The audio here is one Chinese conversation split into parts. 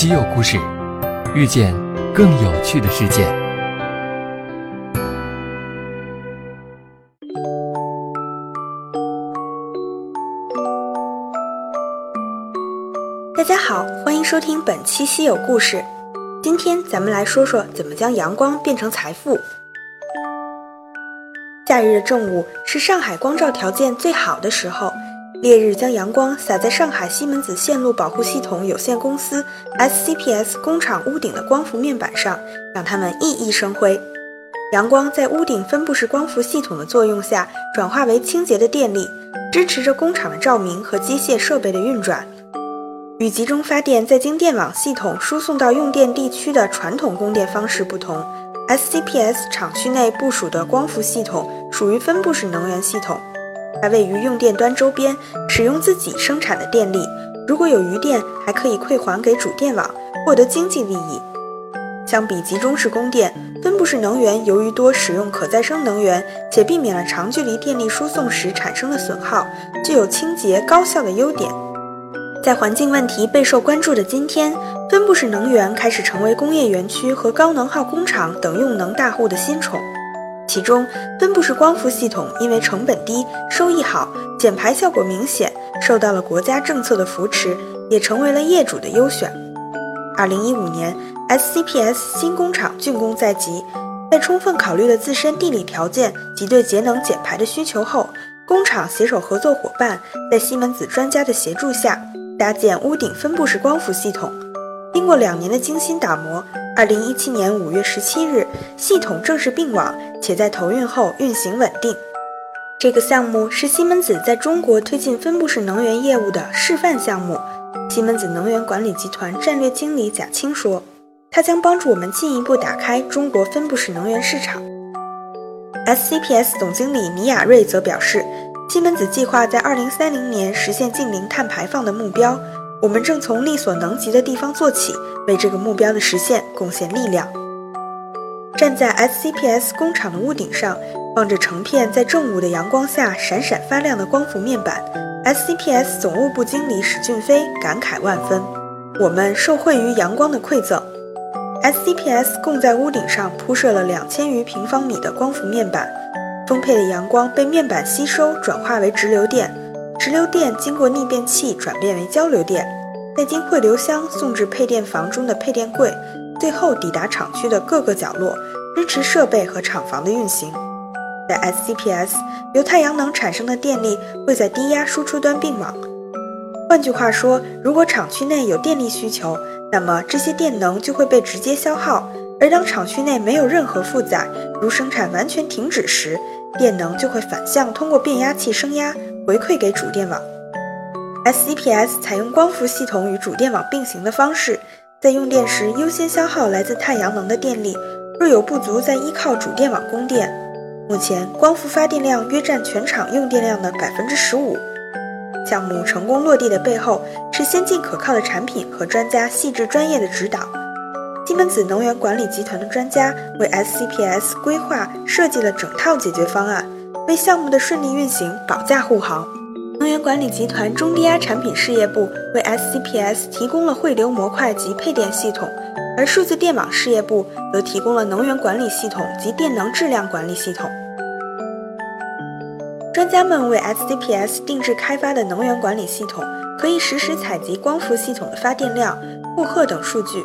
稀有故事，遇见更有趣的世界。大家好，欢迎收听本期稀有故事。今天咱们来说说怎么将阳光变成财富。夏日的正午是上海光照条件最好的时候，烈日将阳光洒在上海西门子线路保护系统有限公司 （SCPS） 工厂屋顶的光伏面板上，让它们熠熠生辉。阳光在屋顶分布式光伏系统的作用下，转化为清洁的电力，支持着工厂的照明和机械设备的运转。与集中发电再经电网系统输送到用电地区的传统供电方式不同。SCPS 厂区内部署的光伏系统属于分布式能源系统，它位于用电端周边，使用自己生产的电力，如果有余电，还可以馈还给主电网，获得经济利益。相比集中式供电，分布式能源由于多使用可再生能源，且避免了长距离电力输送时产生的损耗，具有清洁高效的优点。在环境问题备受关注的今天，分布式能源开始成为工业园区和高能耗工厂等用能大户的新宠。其中，分布式光伏系统因为成本低、收益好、减排效果明显，受到了国家政策的扶持，也成为了业主的优选。二零一五年，SCPS 新工厂竣工在即，在充分考虑了自身地理条件及对节能减排的需求后，工厂携手合作伙伴，在西门子专家的协助下。搭建屋顶分布式光伏系统，经过两年的精心打磨，二零一七年五月十七日，系统正式并网，且在投运后运行稳定。这个项目是西门子在中国推进分布式能源业务的示范项目。西门子能源管理集团战略经理贾青说：“它将帮助我们进一步打开中国分布式能源市场。”SCPS 总经理倪亚瑞则表示。西门子计划在二零三零年实现净零碳排放的目标，我们正从力所能及的地方做起，为这个目标的实现贡献力量。站在 SCPS 工厂的屋顶上，望着成片在正午的阳光下闪闪发亮的光伏面板，SCPS 总务部经理史俊飞感慨万分：“我们受惠于阳光的馈赠。”SCPS 共在屋顶上铺设了两千余平方米的光伏面板。丰沛的阳光被面板吸收，转化为直流电，直流电经过逆变器转变为交流电，再经汇流箱送至配电房中的配电柜，最后抵达厂区的各个角落，支持设备和厂房的运行。在 SCPS，由太阳能产生的电力会在低压输出端并网。换句话说，如果厂区内有电力需求，那么这些电能就会被直接消耗；而当厂区内没有任何负载，如生产完全停止时，电能就会反向通过变压器升压回馈给主电网。SCPS 采用光伏系统与主电网并行的方式，在用电时优先消耗来自太阳能的电力，若有不足再依靠主电网供电。目前光伏发电量约占全场用电量的百分之十五。项目成功落地的背后是先进可靠的产品和专家细致专业的指导。西门子能源管理集团的专家为 SCPS 规划设计了整套解决方案，为项目的顺利运行保驾护航。能源管理集团中低压产品事业部为 SCPS 提供了汇流模块及配电系统，而数字电网事业部则提供了能源管理系统及电能质量管理系统。专家们为 SCPS 定制开发的能源管理系统，可以实时采集光伏系统的发电量、负荷等数据。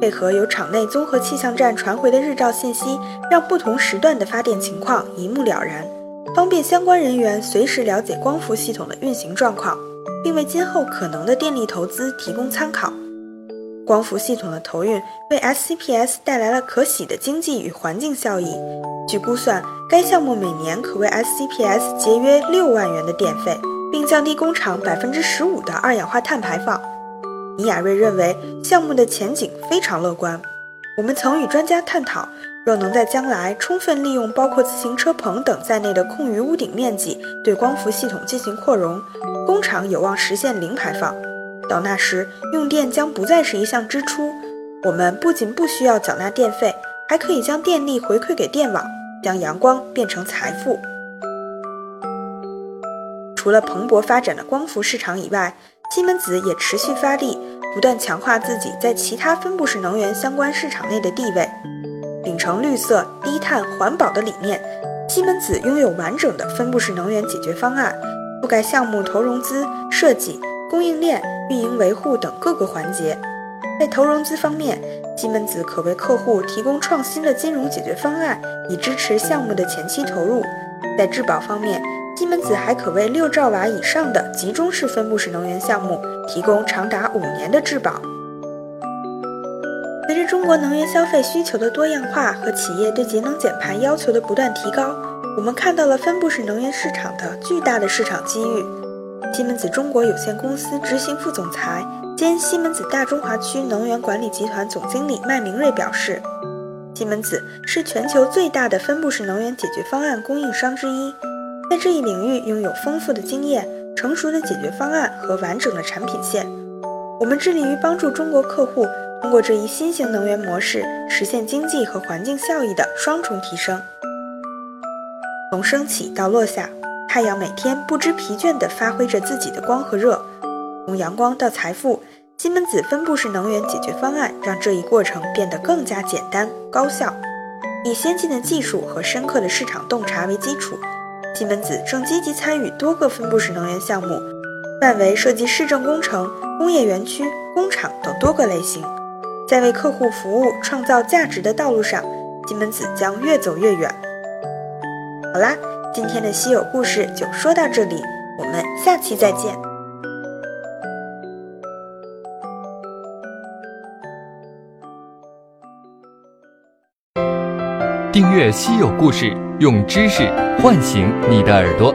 配合由场内综合气象站传回的日照信息，让不同时段的发电情况一目了然，方便相关人员随时了解光伏系统的运行状况，并为今后可能的电力投资提供参考。光伏系统的投运为 SCPS 带来了可喜的经济与环境效益。据估算，该项目每年可为 SCPS 节约六万元的电费，并降低工厂百分之十五的二氧化碳排放。倪亚瑞认为项目的前景非常乐观。我们曾与专家探讨，若能在将来充分利用包括自行车棚等在内的空余屋顶面积，对光伏系统进行扩容，工厂有望实现零排放。到那时，用电将不再是一项支出。我们不仅不需要缴纳电费，还可以将电力回馈给电网，将阳光变成财富。除了蓬勃发展的光伏市场以外，西门子也持续发力，不断强化自己在其他分布式能源相关市场内的地位。成绿色、低碳、环保的理念，西门子拥有完整的分布式能源解决方案，覆盖项目投融资、设计、供应链、运营维护等各个环节。在投融资方面，西门子可为客户提供创新的金融解决方案，以支持项目的前期投入。在质保方面，西门子还可为六兆瓦以上的集中式分布式能源项目提供长达五年的质保。随着中国能源消费需求的多样化和企业对节能减排要求的不断提高，我们看到了分布式能源市场的巨大的市场机遇。西门子中国有限公司执行副总裁兼西门子大中华区能源管理集团总经理麦明瑞表示，西门子是全球最大的分布式能源解决方案供应商之一，在这一领域拥有丰富的经验、成熟的解决方案和完整的产品线。我们致力于帮助中国客户通过这一新型能源模式，实现经济和环境效益的双重提升。从升起到落下。太阳每天不知疲倦地发挥着自己的光和热，从阳光到财富，西门子分布式能源解决方案让这一过程变得更加简单高效。以先进的技术和深刻的市场洞察为基础，西门子正积极参与多个分布式能源项目，范围涉及市政工程、工业园区、工厂等多个类型。在为客户服务、创造价值的道路上，西门子将越走越远。好啦。今天的稀有故事就说到这里，我们下期再见。订阅稀有故事，用知识唤醒你的耳朵。